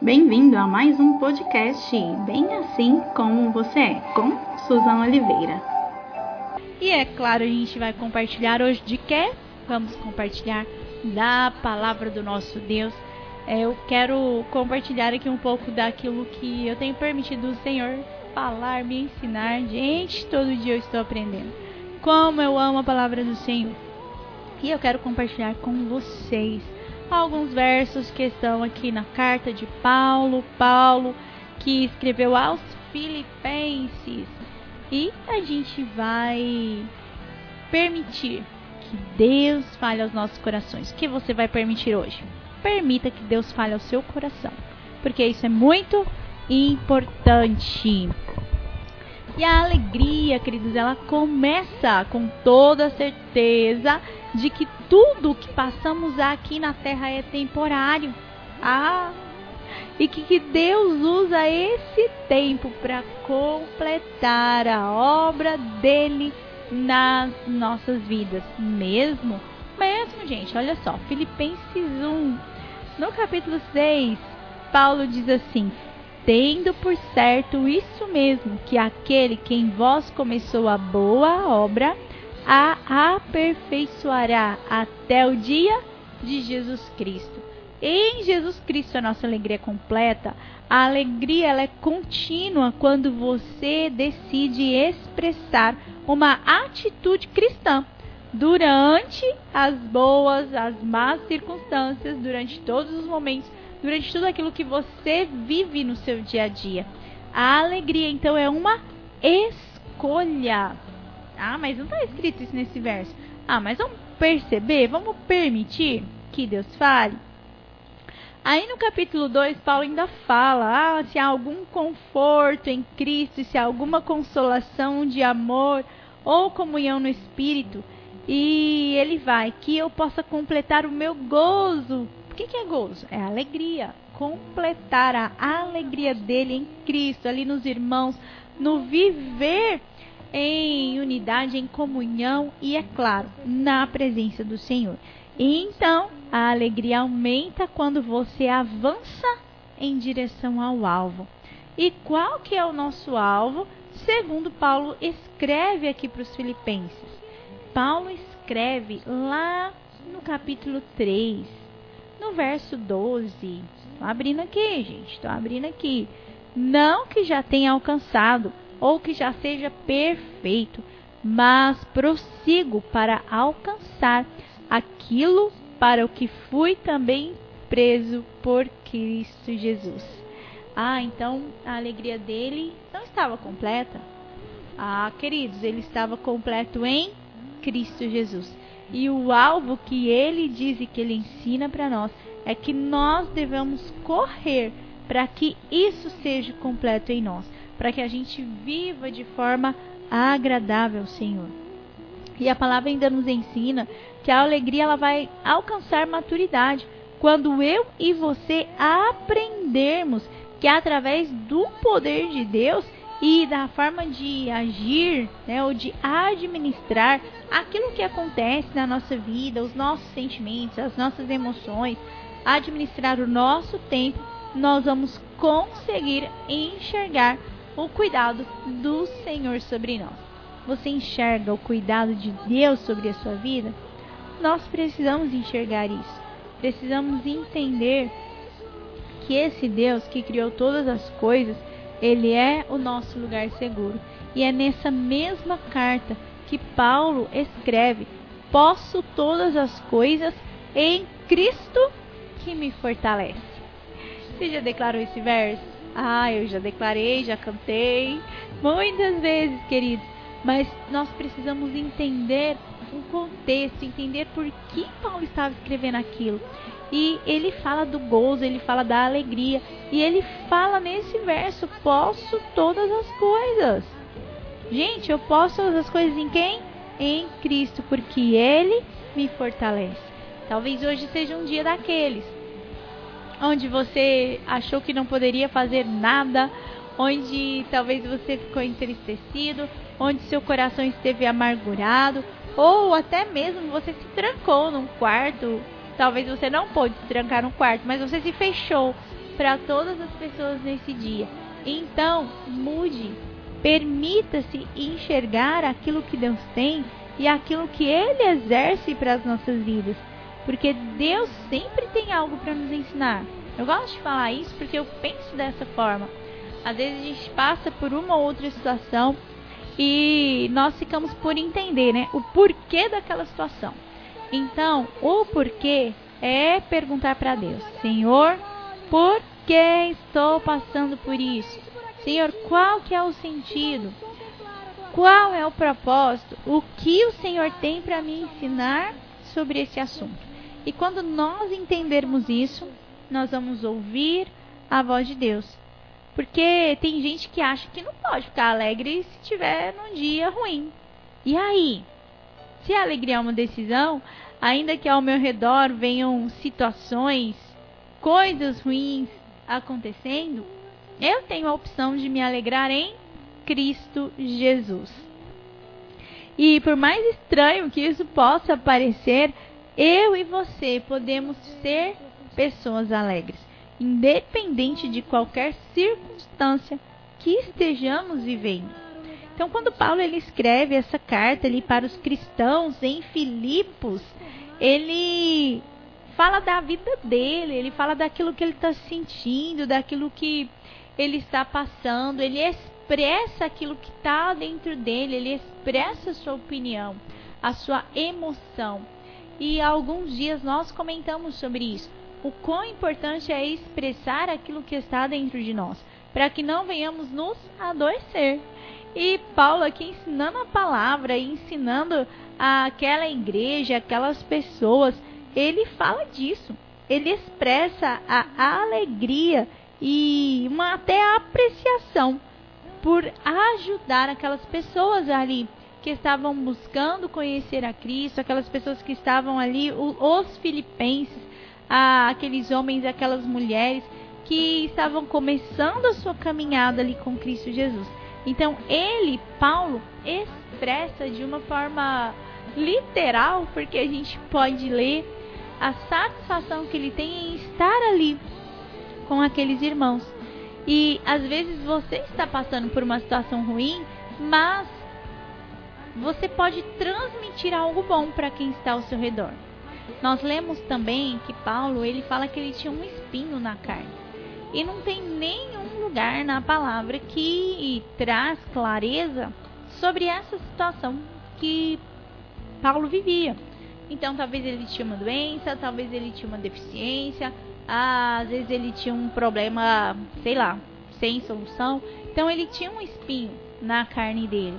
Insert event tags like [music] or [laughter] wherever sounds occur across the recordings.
Bem-vindo a mais um podcast Bem Assim Como Você É, com Suzana Oliveira. E é claro, a gente vai compartilhar hoje de quê? Vamos compartilhar da palavra do nosso Deus. É, eu quero compartilhar aqui um pouco daquilo que eu tenho permitido o Senhor falar, me ensinar. Gente, todo dia eu estou aprendendo. Como eu amo a palavra do Senhor. E eu quero compartilhar com vocês alguns versos que estão aqui na carta de Paulo, Paulo que escreveu aos Filipenses. E a gente vai permitir que Deus fale aos nossos corações. O que você vai permitir hoje? Permita que Deus fale ao seu coração, porque isso é muito importante. E a alegria, queridos, ela começa com toda certeza de que tudo que passamos aqui na terra é temporário. Ah, e que, que Deus usa esse tempo para completar a obra dele nas nossas vidas, mesmo, mesmo, gente, olha só, Filipenses 1, no capítulo 6, Paulo diz assim: tendo por certo isso mesmo, que aquele que em vós começou a boa obra, a aperfeiçoará até o dia de Jesus Cristo. Em Jesus Cristo a nossa alegria é completa. A alegria ela é contínua quando você decide expressar uma atitude cristã durante as boas, as más circunstâncias, durante todos os momentos durante tudo aquilo que você vive no seu dia a dia. A alegria, então, é uma escolha. Ah, mas não está escrito isso nesse verso. Ah, mas vamos perceber, vamos permitir que Deus fale. Aí no capítulo 2, Paulo ainda fala: ah, se há algum conforto em Cristo, se há alguma consolação de amor ou comunhão no Espírito. E ele vai, que eu possa completar o meu gozo o que, que é gozo? É alegria. Completar a alegria dele em Cristo, ali nos irmãos, no viver em unidade, em comunhão e, é claro, na presença do Senhor. E então, a alegria aumenta quando você avança em direção ao alvo. E qual que é o nosso alvo? Segundo Paulo escreve aqui para os filipenses. Paulo escreve lá no capítulo 3, no verso 12. Estou abrindo aqui, gente. Estou abrindo aqui. Não que já tenha alcançado ou que já seja perfeito, mas prossigo para alcançar aquilo para o que fui também preso por Cristo Jesus. Ah, então a alegria dele não estava completa. Ah, queridos, ele estava completo em Cristo Jesus. E o alvo que ele diz e que ele ensina para nós é que nós devemos correr para que isso seja completo em nós, para que a gente viva de forma agradável Senhor. E a palavra ainda nos ensina que a alegria ela vai alcançar maturidade quando eu e você aprendermos que através do poder de Deus e da forma de agir, né, ou de administrar aquilo que acontece na nossa vida, os nossos sentimentos, as nossas emoções, administrar o nosso tempo, nós vamos conseguir enxergar o cuidado do Senhor sobre nós. Você enxerga o cuidado de Deus sobre a sua vida? Nós precisamos enxergar isso. Precisamos entender que esse Deus que criou todas as coisas, ele é o nosso lugar seguro. E é nessa mesma carta que Paulo escreve: Posso todas as coisas em Cristo que me fortalece. Você já declarou esse verso? Ah, eu já declarei, já cantei muitas vezes, queridos. Mas nós precisamos entender o contexto, entender por que Paulo estava escrevendo aquilo. E ele fala do gozo, ele fala da alegria. E ele fala nesse verso: Posso todas as coisas. Gente, eu posso todas as coisas em quem? Em Cristo, porque Ele me fortalece. Talvez hoje seja um dia daqueles onde você achou que não poderia fazer nada, onde talvez você ficou entristecido, onde seu coração esteve amargurado, ou até mesmo você se trancou num quarto. Talvez você não pôde se trancar no quarto, mas você se fechou para todas as pessoas nesse dia. Então, mude, permita-se enxergar aquilo que Deus tem e aquilo que Ele exerce para as nossas vidas, porque Deus sempre tem algo para nos ensinar. Eu gosto de falar isso porque eu penso dessa forma. Às vezes a gente passa por uma ou outra situação e nós ficamos por entender, né, o porquê daquela situação. Então, o porquê é perguntar para Deus: Senhor, por que estou passando por isso? Senhor, qual que é o sentido? Qual é o propósito? O que o Senhor tem para me ensinar sobre esse assunto? E quando nós entendermos isso, nós vamos ouvir a voz de Deus. Porque tem gente que acha que não pode ficar alegre se tiver num dia ruim. E aí? Se a alegria é uma decisão, ainda que ao meu redor venham situações, coisas ruins acontecendo, eu tenho a opção de me alegrar em Cristo Jesus. E por mais estranho que isso possa parecer, eu e você podemos ser pessoas alegres, independente de qualquer circunstância que estejamos vivendo. Então, quando Paulo ele escreve essa carta ali para os cristãos em Filipos, ele fala da vida dele, ele fala daquilo que ele está sentindo, daquilo que ele está passando, ele expressa aquilo que está dentro dele, ele expressa a sua opinião, a sua emoção. E há alguns dias nós comentamos sobre isso. O quão importante é expressar aquilo que está dentro de nós, para que não venhamos nos adoecer. E Paulo aqui ensinando a palavra, ensinando aquela igreja, aquelas pessoas, ele fala disso. Ele expressa a alegria e uma até a apreciação por ajudar aquelas pessoas ali que estavam buscando conhecer a Cristo, aquelas pessoas que estavam ali, os filipenses, aqueles homens, aquelas mulheres que estavam começando a sua caminhada ali com Cristo Jesus. Então ele, Paulo, expressa de uma forma literal, porque a gente pode ler a satisfação que ele tem em estar ali com aqueles irmãos. E às vezes você está passando por uma situação ruim, mas você pode transmitir algo bom para quem está ao seu redor. Nós lemos também que Paulo, ele fala que ele tinha um espinho na carne. E não tem nenhum lugar na palavra que traz clareza sobre essa situação que Paulo vivia. Então, talvez ele tinha uma doença, talvez ele tinha uma deficiência, às vezes ele tinha um problema, sei lá, sem solução. Então, ele tinha um espinho na carne dele.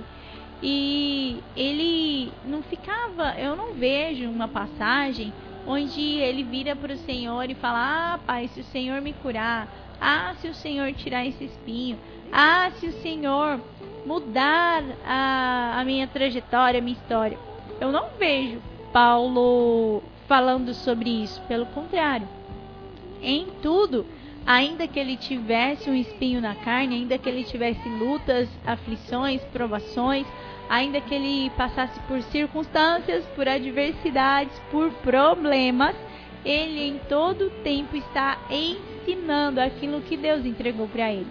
E ele não ficava, eu não vejo uma passagem onde ele vira para o Senhor e fala: Ah, Pai, se o Senhor me curar, ah, se o Senhor tirar esse espinho, ah, se o Senhor mudar a, a minha trajetória, a minha história. Eu não vejo Paulo falando sobre isso, pelo contrário. Em tudo, ainda que ele tivesse um espinho na carne, ainda que ele tivesse lutas, aflições, provações, ainda que ele passasse por circunstâncias, por adversidades, por problemas, ele em todo tempo está ensinando aquilo que Deus entregou para ele.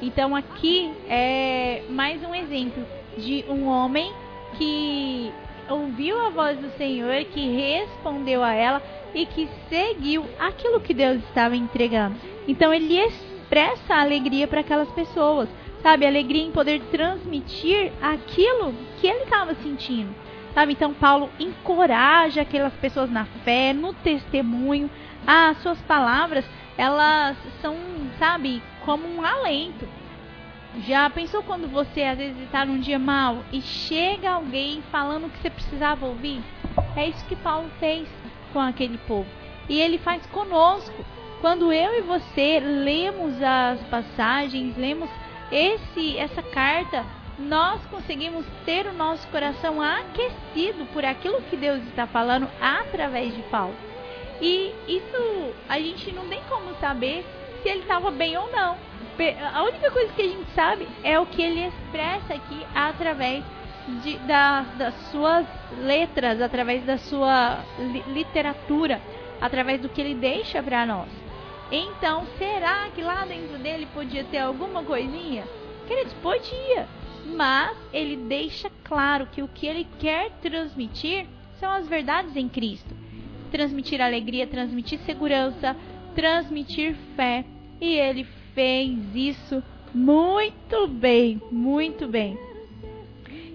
Então aqui é mais um exemplo de um homem que ouviu a voz do Senhor, que respondeu a ela e que seguiu aquilo que Deus estava entregando. Então ele expressa alegria para aquelas pessoas sabe? Alegria em poder transmitir aquilo que ele estava sentindo, sabe? Então, Paulo encoraja aquelas pessoas na fé, no testemunho. As suas palavras, elas são, sabe, como um alento. Já pensou quando você às vezes está num dia mal e chega alguém falando o que você precisava ouvir? É isso que Paulo fez com aquele povo. E ele faz conosco. Quando eu e você lemos as passagens, lemos esse essa carta, nós conseguimos ter o nosso coração aquecido por aquilo que Deus está falando através de Paulo. E isso a gente não tem como saber se ele estava bem ou não. A única coisa que a gente sabe é o que ele expressa aqui através de, da, das suas letras, através da sua li, literatura, através do que ele deixa para nós. Então, será que lá dentro dele podia ter alguma coisinha? Queridos, podia. Mas ele deixa claro que o que ele quer transmitir são as verdades em Cristo. Transmitir alegria, transmitir segurança, transmitir fé. E ele fez isso muito bem, muito bem.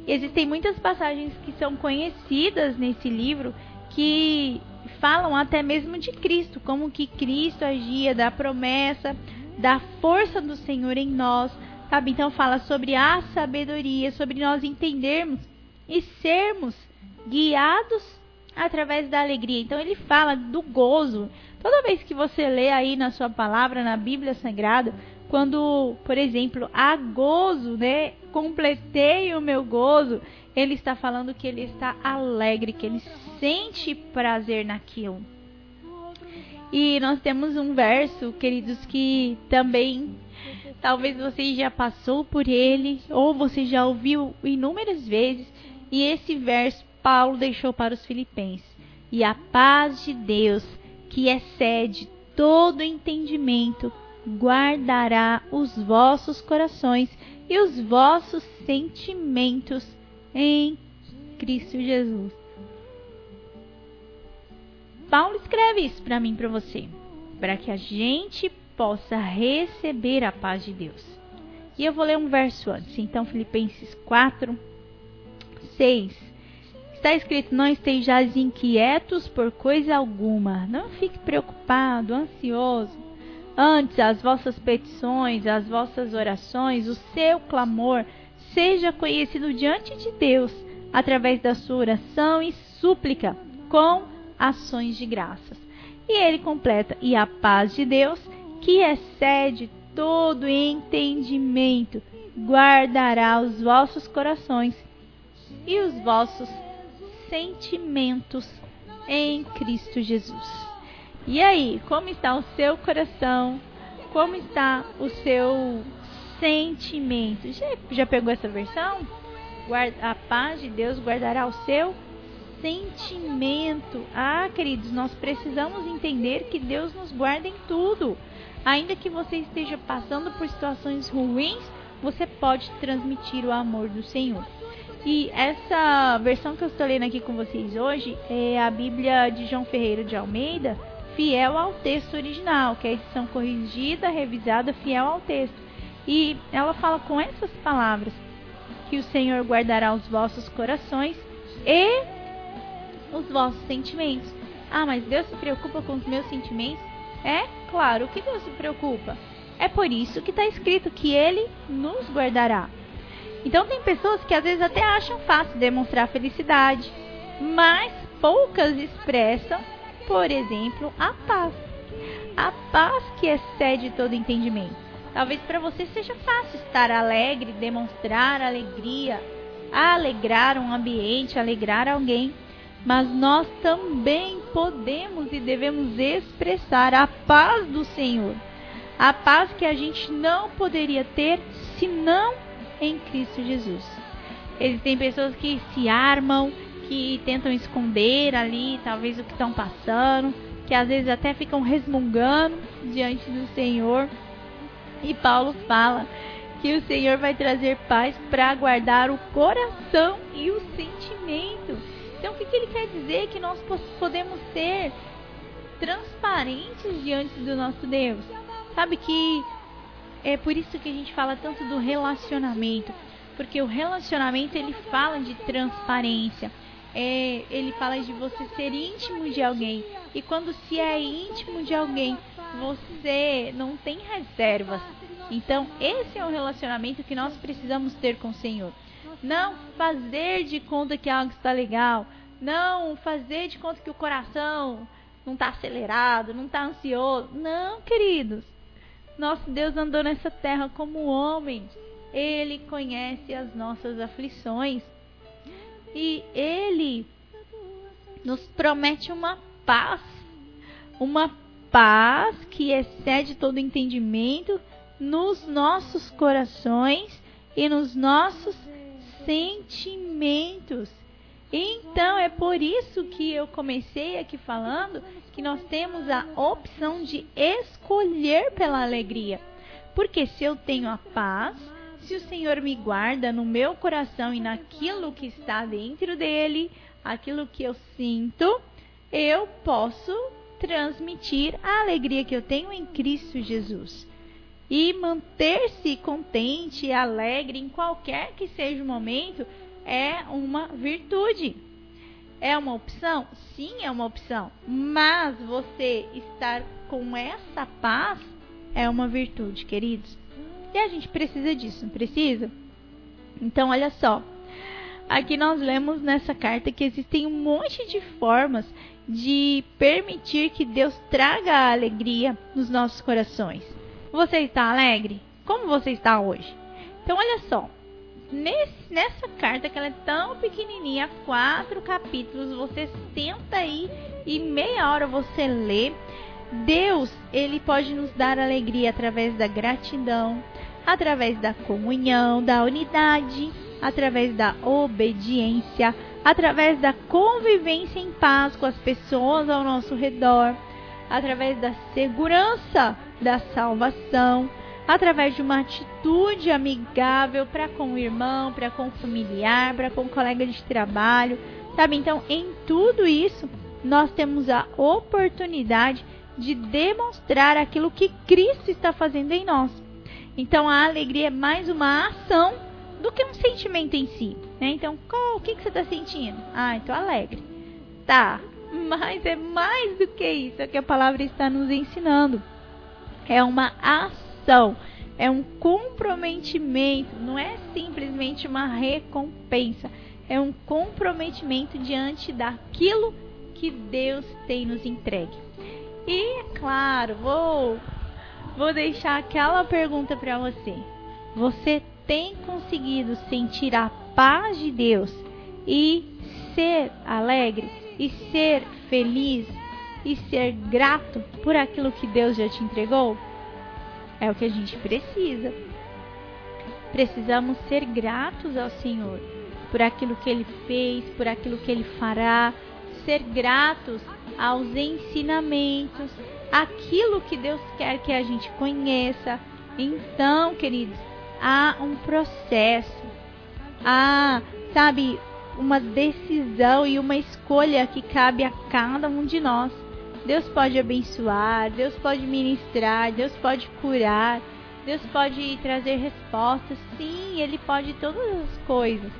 Existem muitas passagens que são conhecidas nesse livro que falam até mesmo de Cristo, como que Cristo agia, da promessa, da força do Senhor em nós, sabe? Então fala sobre a sabedoria, sobre nós entendermos e sermos guiados através da alegria. Então ele fala do gozo. Toda vez que você lê aí na sua palavra, na Bíblia Sagrada, quando, por exemplo, há gozo, né? Completei o meu gozo. Ele está falando que ele está alegre, que ele sente prazer naquilo. E nós temos um verso, queridos, que também talvez você já passou por ele ou você já ouviu inúmeras vezes. E esse verso Paulo deixou para os filipenses. E a paz de Deus, que excede todo entendimento, guardará os vossos corações e os vossos sentimentos em Cristo Jesus. Paulo escreve isso para mim, para você, para que a gente possa receber a paz de Deus. E eu vou ler um verso antes. Então, Filipenses 4, 6. Está escrito: Não estejais inquietos por coisa alguma. Não fique preocupado, ansioso. Antes, as vossas petições, as vossas orações, o seu clamor seja conhecido diante de Deus através da sua oração e súplica com ações de graças. E ele completa: E a paz de Deus, que excede todo entendimento, guardará os vossos corações e os vossos sentimentos em Cristo Jesus. E aí, como está o seu coração? Como está o seu sentimento? Já, já pegou essa versão? Guarda, a paz de Deus guardará o seu sentimento. Ah, queridos, nós precisamos entender que Deus nos guarda em tudo. Ainda que você esteja passando por situações ruins, você pode transmitir o amor do Senhor. E essa versão que eu estou lendo aqui com vocês hoje é a Bíblia de João Ferreira de Almeida, fiel ao texto original, que é a edição corrigida, revisada, fiel ao texto. E ela fala com essas palavras: que o Senhor guardará os vossos corações e os vossos sentimentos. Ah, mas Deus se preocupa com os meus sentimentos? É claro que Deus se preocupa. É por isso que está escrito que Ele nos guardará. Então tem pessoas que às vezes até acham fácil demonstrar felicidade, mas poucas expressam, por exemplo, a paz. A paz que excede todo entendimento. Talvez para você seja fácil estar alegre, demonstrar alegria, alegrar um ambiente, alegrar alguém mas nós também podemos e devemos expressar a paz do Senhor. A paz que a gente não poderia ter senão em Cristo Jesus. Existem pessoas que se armam, que tentam esconder ali, talvez o que estão passando, que às vezes até ficam resmungando diante do Senhor. E Paulo fala que o Senhor vai trazer paz para guardar o coração e o sentimento. Então, o que, que ele quer dizer? Que nós podemos ser transparentes diante do nosso Deus. Sabe que é por isso que a gente fala tanto do relacionamento, porque o relacionamento ele fala de transparência. É, ele fala de você ser íntimo de alguém. E quando se é íntimo de alguém, você não tem reservas. Então, esse é o relacionamento que nós precisamos ter com o Senhor. Não fazer de conta que algo está legal. Não fazer de conta que o coração não está acelerado, não está ansioso. Não, queridos. Nosso Deus andou nessa terra como homem. Ele conhece as nossas aflições. E Ele nos promete uma paz. Uma paz que excede todo entendimento nos nossos corações e nos nossos sentimentos. Então é por isso que eu comecei aqui falando que nós temos a opção de escolher pela alegria. Porque se eu tenho a paz, se o Senhor me guarda no meu coração e naquilo que está dentro dele, aquilo que eu sinto, eu posso transmitir a alegria que eu tenho em Cristo Jesus. E manter-se contente e alegre em qualquer que seja o momento é uma virtude. É uma opção? Sim, é uma opção. Mas você estar com essa paz é uma virtude, queridos. E a gente precisa disso, não precisa? Então, olha só. Aqui nós lemos nessa carta que existem um monte de formas de permitir que Deus traga a alegria nos nossos corações. Você está alegre? Como você está hoje? Então, olha só. Nesse, nessa carta, que ela é tão pequenininha, quatro capítulos, você senta aí e meia hora você lê. Deus, ele pode nos dar alegria através da gratidão, através da comunhão, da unidade, através da obediência, através da convivência em paz com as pessoas ao nosso redor, através da segurança da salvação, através de uma atitude amigável para com o irmão, para com o familiar, para com o colega de trabalho, sabe? Então, em tudo isso, nós temos a oportunidade de demonstrar aquilo que Cristo está fazendo em nós. Então, a alegria é mais uma ação do que um sentimento em si. Né? Então, qual, o que, que você está sentindo? Ah, estou alegre. Tá, [laughs] mas é mais do que isso é que a palavra está nos ensinando. É uma ação, é um comprometimento, não é simplesmente uma recompensa, é um comprometimento diante daquilo que Deus tem nos entregue. E, é claro, vou, vou deixar aquela pergunta para você. Você tem conseguido sentir a paz de Deus e ser alegre e ser feliz e ser grato por aquilo que Deus já te entregou? É o que a gente precisa. Precisamos ser gratos ao Senhor por aquilo que Ele fez, por aquilo que Ele fará, ser gratos aos ensinamentos, aquilo que Deus quer que a gente conheça. Então, queridos, há um processo, há, sabe, uma decisão e uma escolha que cabe a cada um de nós. Deus pode abençoar, Deus pode ministrar, Deus pode curar, Deus pode trazer respostas. Sim, Ele pode todas as coisas.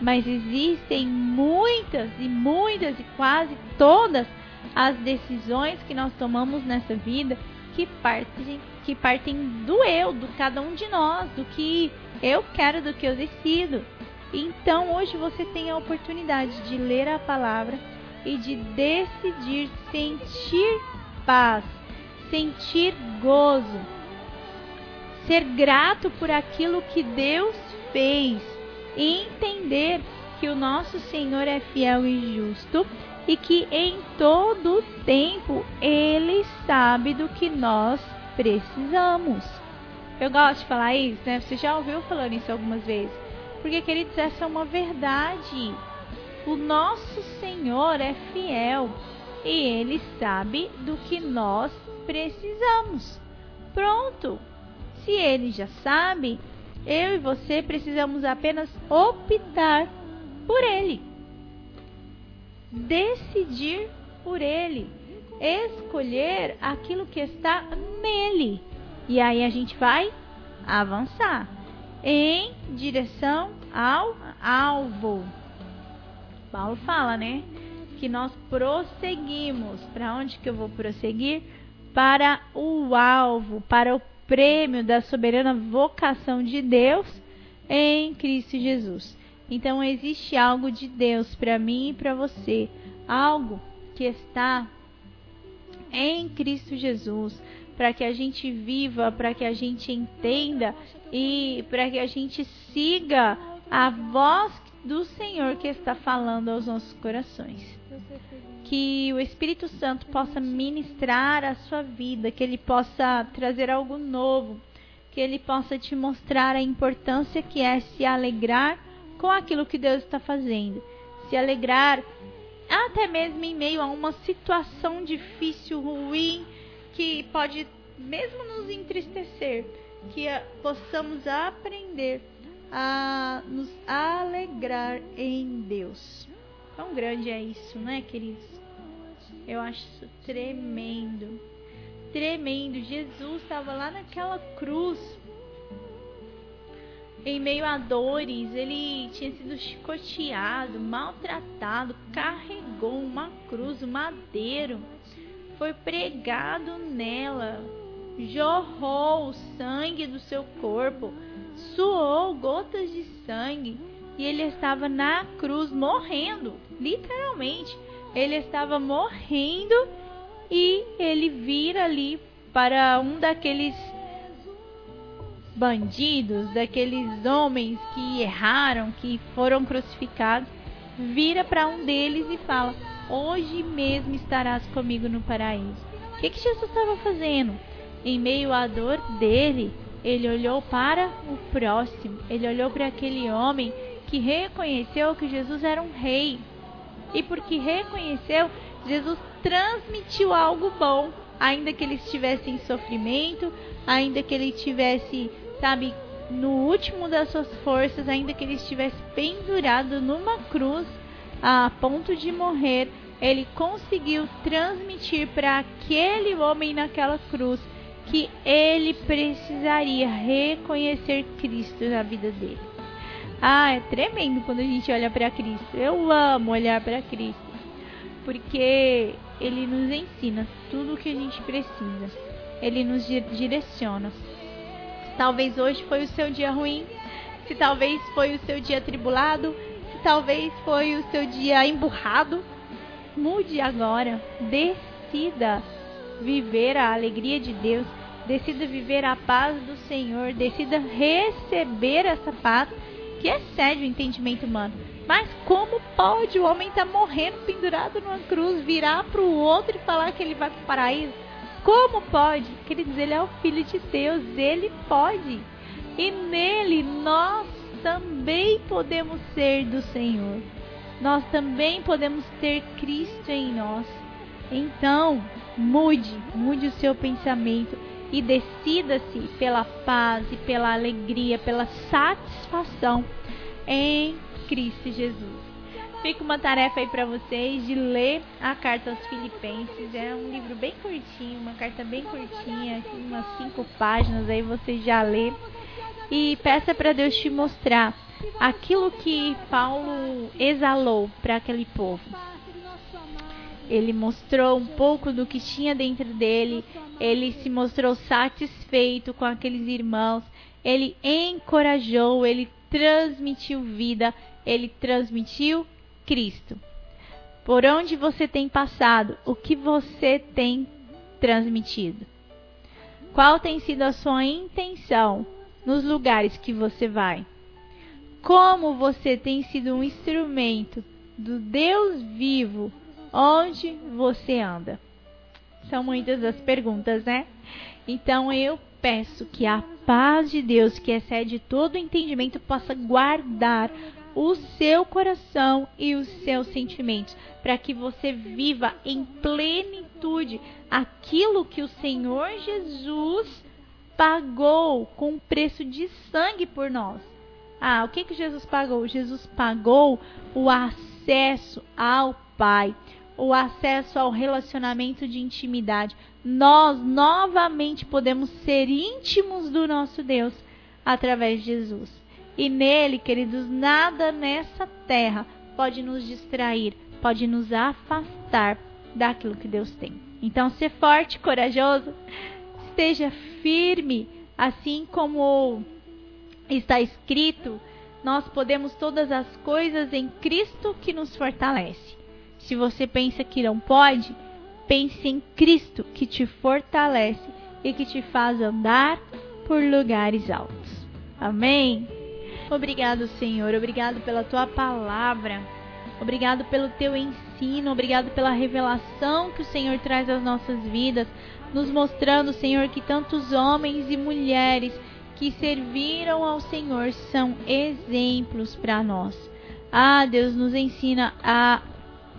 Mas existem muitas e muitas e quase todas as decisões que nós tomamos nessa vida que partem, que partem do eu, do cada um de nós, do que eu quero, do que eu decido. Então hoje você tem a oportunidade de ler a palavra e de decidir sentir paz, sentir gozo, ser grato por aquilo que Deus fez e entender que o nosso Senhor é fiel e justo e que em todo tempo ele sabe do que nós precisamos. Eu gosto de falar isso, né? Você já ouviu falando isso algumas vezes. Porque, queridos, essa é uma verdade. O nosso Senhor é fiel e ele sabe do que nós precisamos. Pronto. Se ele já sabe, eu e você precisamos apenas optar por ele decidir por ele, escolher aquilo que está nele. E aí a gente vai avançar em direção ao alvo. Paulo fala, né? Que nós prosseguimos. Para onde que eu vou prosseguir? Para o alvo, para o prêmio da soberana vocação de Deus em Cristo Jesus. Então existe algo de Deus para mim e para você, algo que está em Cristo Jesus, para que a gente viva, para que a gente entenda e para que a gente siga a voz do Senhor que está falando aos nossos corações. Que o Espírito Santo possa ministrar a sua vida, que ele possa trazer algo novo, que ele possa te mostrar a importância que é se alegrar com aquilo que Deus está fazendo. se alegrar até mesmo em meio a uma situação difícil, ruim, que pode mesmo nos entristecer, que possamos aprender a nos alegrar em Deus. Quão grande é isso, né, queridos? Eu acho isso tremendo. Tremendo. Jesus estava lá naquela cruz em meio a dores, ele tinha sido chicoteado, maltratado, carregou uma cruz, um madeiro, foi pregado nela, jorrou o sangue do seu corpo, suou gotas de sangue e ele estava na cruz morrendo, literalmente. Ele estava morrendo e ele vira ali para um daqueles bandidos, daqueles homens que erraram, que foram crucificados, vira para um deles e fala: Hoje mesmo estarás comigo no paraíso. O que, que Jesus estava fazendo? Em meio à dor dele, ele olhou para o próximo, ele olhou para aquele homem que reconheceu que Jesus era um rei. E porque reconheceu, Jesus transmitiu algo bom, ainda que ele estivesse em sofrimento, ainda que ele tivesse sabe, no último das suas forças, ainda que ele estivesse pendurado numa cruz a ponto de morrer, ele conseguiu transmitir para aquele homem naquela cruz que ele precisaria reconhecer Cristo na vida dele. Ah, é tremendo quando a gente olha para Cristo. Eu amo olhar para Cristo, porque ele nos ensina tudo o que a gente precisa. Ele nos direciona talvez hoje foi o seu dia ruim, se talvez foi o seu dia tribulado, se talvez foi o seu dia emburrado, mude agora, decida viver a alegria de Deus, decida viver a paz do Senhor, decida receber essa paz que excede o entendimento humano. Mas como pode o homem estar tá morrendo pendurado numa cruz, virar para o outro e falar que ele vai para o paraíso? Como pode? Queridos, ele é o Filho de Deus, ele pode. E nele nós também podemos ser do Senhor. Nós também podemos ter Cristo em nós. Então, mude, mude o seu pensamento e decida-se pela paz e pela alegria, pela satisfação em Cristo Jesus. Fica uma tarefa aí para vocês de ler a carta aos Filipenses. É um livro bem curtinho, uma carta bem curtinha, umas cinco páginas. Aí você já lê e peça para Deus te mostrar aquilo que Paulo exalou para aquele povo. Ele mostrou um pouco do que tinha dentro dele, ele se mostrou satisfeito com aqueles irmãos, ele encorajou, ele transmitiu vida, ele transmitiu Cristo. Por onde você tem passado? O que você tem transmitido? Qual tem sido a sua intenção nos lugares que você vai? Como você tem sido um instrumento do Deus vivo onde você anda? São muitas as perguntas, né? Então eu peço que a paz de Deus, que excede todo entendimento, possa guardar o seu coração e os seus sentimentos, para que você viva em plenitude aquilo que o Senhor Jesus pagou com preço de sangue por nós. Ah, o que que Jesus pagou? Jesus pagou o acesso ao Pai, o acesso ao relacionamento de intimidade. Nós novamente podemos ser íntimos do nosso Deus através de Jesus. E nele, queridos, nada nessa terra pode nos distrair, pode nos afastar daquilo que Deus tem. Então, ser forte, corajoso, esteja firme, assim como está escrito, nós podemos todas as coisas em Cristo que nos fortalece. Se você pensa que não pode, pense em Cristo que te fortalece e que te faz andar por lugares altos. Amém? Obrigado, Senhor. Obrigado pela tua palavra. Obrigado pelo teu ensino. Obrigado pela revelação que o Senhor traz às nossas vidas, nos mostrando, Senhor, que tantos homens e mulheres que serviram ao Senhor são exemplos para nós. Ah, Deus nos ensina a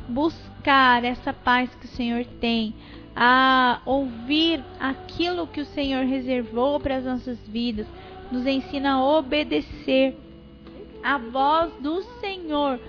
buscar essa paz que o Senhor tem, a ouvir aquilo que o Senhor reservou para as nossas vidas, nos ensina a obedecer a voz do Senhor